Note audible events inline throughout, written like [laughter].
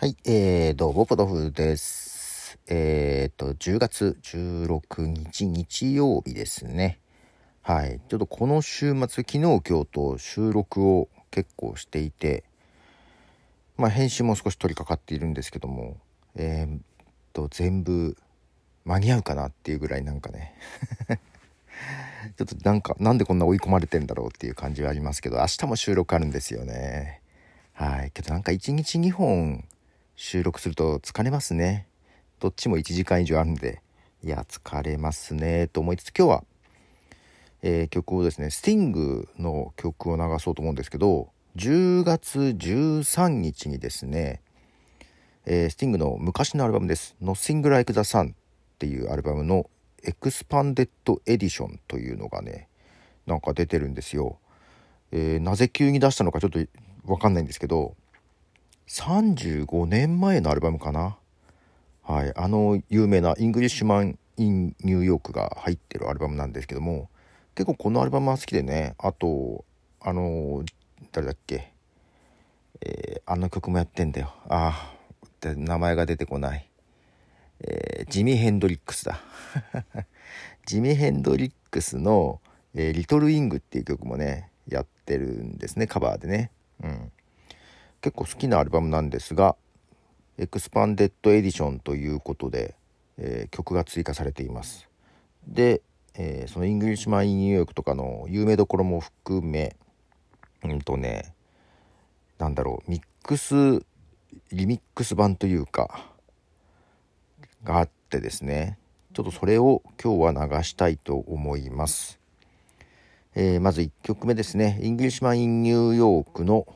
はい、えー、どうも、ポトフです。えーと、10月16日日曜日ですね。はい、ちょっとこの週末、昨日、今日と収録を結構していて、まあ、編集も少し取り掛かっているんですけども、えーと、全部間に合うかなっていうぐらいなんかね、[laughs] ちょっとなんか、なんでこんな追い込まれてんだろうっていう感じはありますけど、明日も収録あるんですよね。はい、けどなんか1日2本、収録すると疲れますね。どっちも1時間以上あるんで、いや、疲れますね、と思いつつ今日は、えー曲をですね、スティングの曲を流そうと思うんですけど、10月13日にですね、えースティングの昔のアルバムです。Nothing Like the Sun っていうアルバムの Expanded Edition というのがね、なんか出てるんですよ。えーなぜ急に出したのかちょっとわかんないんですけど、35年前のアルバムかな。はい。あの有名な「Englishman in New York」が入ってるアルバムなんですけども結構このアルバムは好きでねあとあの誰だっけ？えーあの曲もやってんだよ。ああ名前が出てこない、えージミー・ヘンドリックスだ。[laughs] ジミー・ヘンドリックスの「えー Little Wing」っていう曲もねやってるんですねカバーでね。うん。結構好きなアルバムなんですが Expanded Edition ということで、えー曲が追加されています。で、えーその Englishman in New York とかの有名どころも含めうんとねなんだろうミックスリミックス版というかがあってですねちょっとそれを今日は流したいと思います、えーまず1曲目ですね。 Englishman in New York の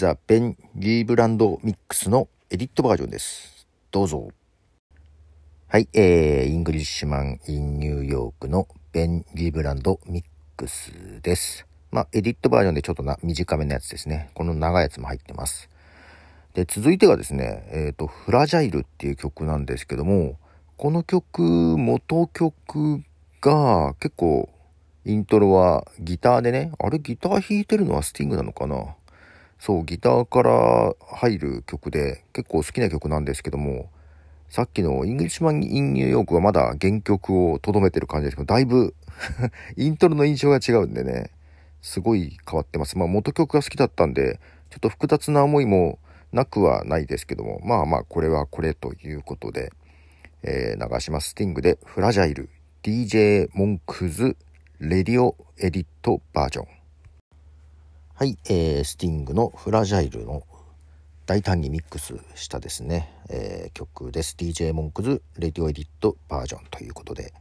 The Ben Liebrand Mix の Edit Version です。どうぞ。はい、えー、 Englishman in New York の Ben Liebrand Mix です。まあ、 Edit Version でちょっとな短めのやつですね。この長いやつも入ってます。で、続いてはですね、えっ、と、 Fragile っていう曲なんですけども、この曲、元曲が結構、イントロはギターでね、あれギター弾いてるのはスティングなのかな？そう、ギターから入る曲で結構好きな曲なんですけども、さっきの Englishman in New York はまだ原曲を留めてる感じですけど、だいぶ [laughs] イントロの印象が違うんでね、すごい変わってます。まあ元曲が好きだったんで、ちょっと複雑な思いもなくはないですけども、まあまあこれはこれということで、えー流します。スティングでフラジャイル DJ モンクズレディオエディットバージョン。はい、えー、スティングのフラジャイルの大胆にミックスしたですね、えー曲です。DJ モンクズレディオエディットバージョンということで、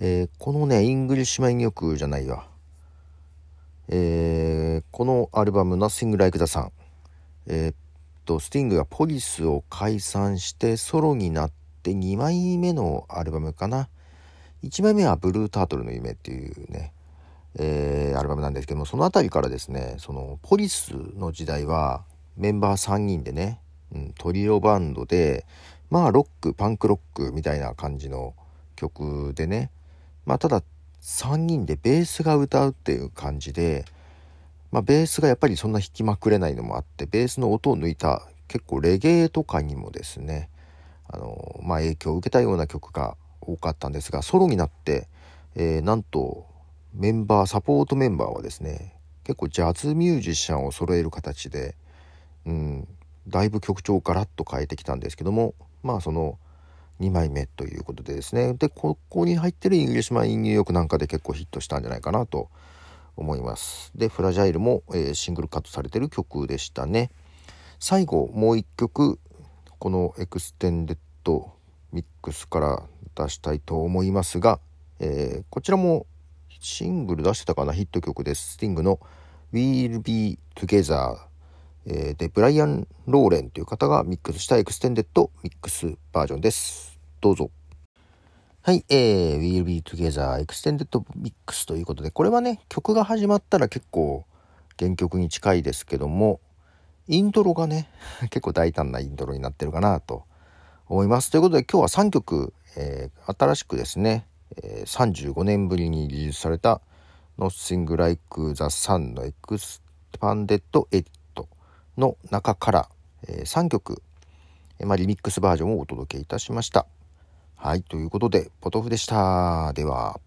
えーこのね、 Englishman 曲じゃないわ。えーこのアルバム Nothing Like the Sun。えーっと、スティングがポリスを解散してソロになって2枚目のアルバムかな。1枚目はブルータートルの夢っていうね、えーアルバムなんですけどもその辺りからですねそのポリスの時代はメンバー3人でね、うん、トリオバンドでまあロックパンクロックみたいな感じの曲でねまあただ3人でベースが歌うっていう感じでまあベースがやっぱりそんな弾きまくれないのもあってベースの音を抜いた結構レゲエとかにもですねあのまあ影響を受けたような曲が多かったんですがソロになって、えーなんとメンバーサポートメンバーはですね結構ジャズミュージシャンを揃える形で、うん、だいぶ曲調をガラッと変えてきたんですけどもまあその2枚目ということでですね。でここに入ってる Englishman in New York なんかで結構ヒットしたんじゃないかなと思います。で Fragile も、えーシングルカットされてる曲でしたね。最後もう一曲この Extended Mix から出したいと思いますが、えーこちらもシングル出してたかな？ヒット曲です。スティングの We'll Be Together、えーで、ブライアン・ローレンという方がミックスした Extended Mix バージョンです。どうぞ。はい、えー、We'll Be Together Extended Mix ということで、これはね、曲が始まったら結構原曲に近いですけども、イントロがね、[laughs] 結構大胆なイントロになってるかなと思います。ということで今日は3曲、えー新しくですね、えー35年ぶりにリリースされた Nothing Like the Sun の Expanded Edit の中から、え3曲、えまあ、リミックスバージョンをお届けいたしました。はい、ということで、ポトフでした。では。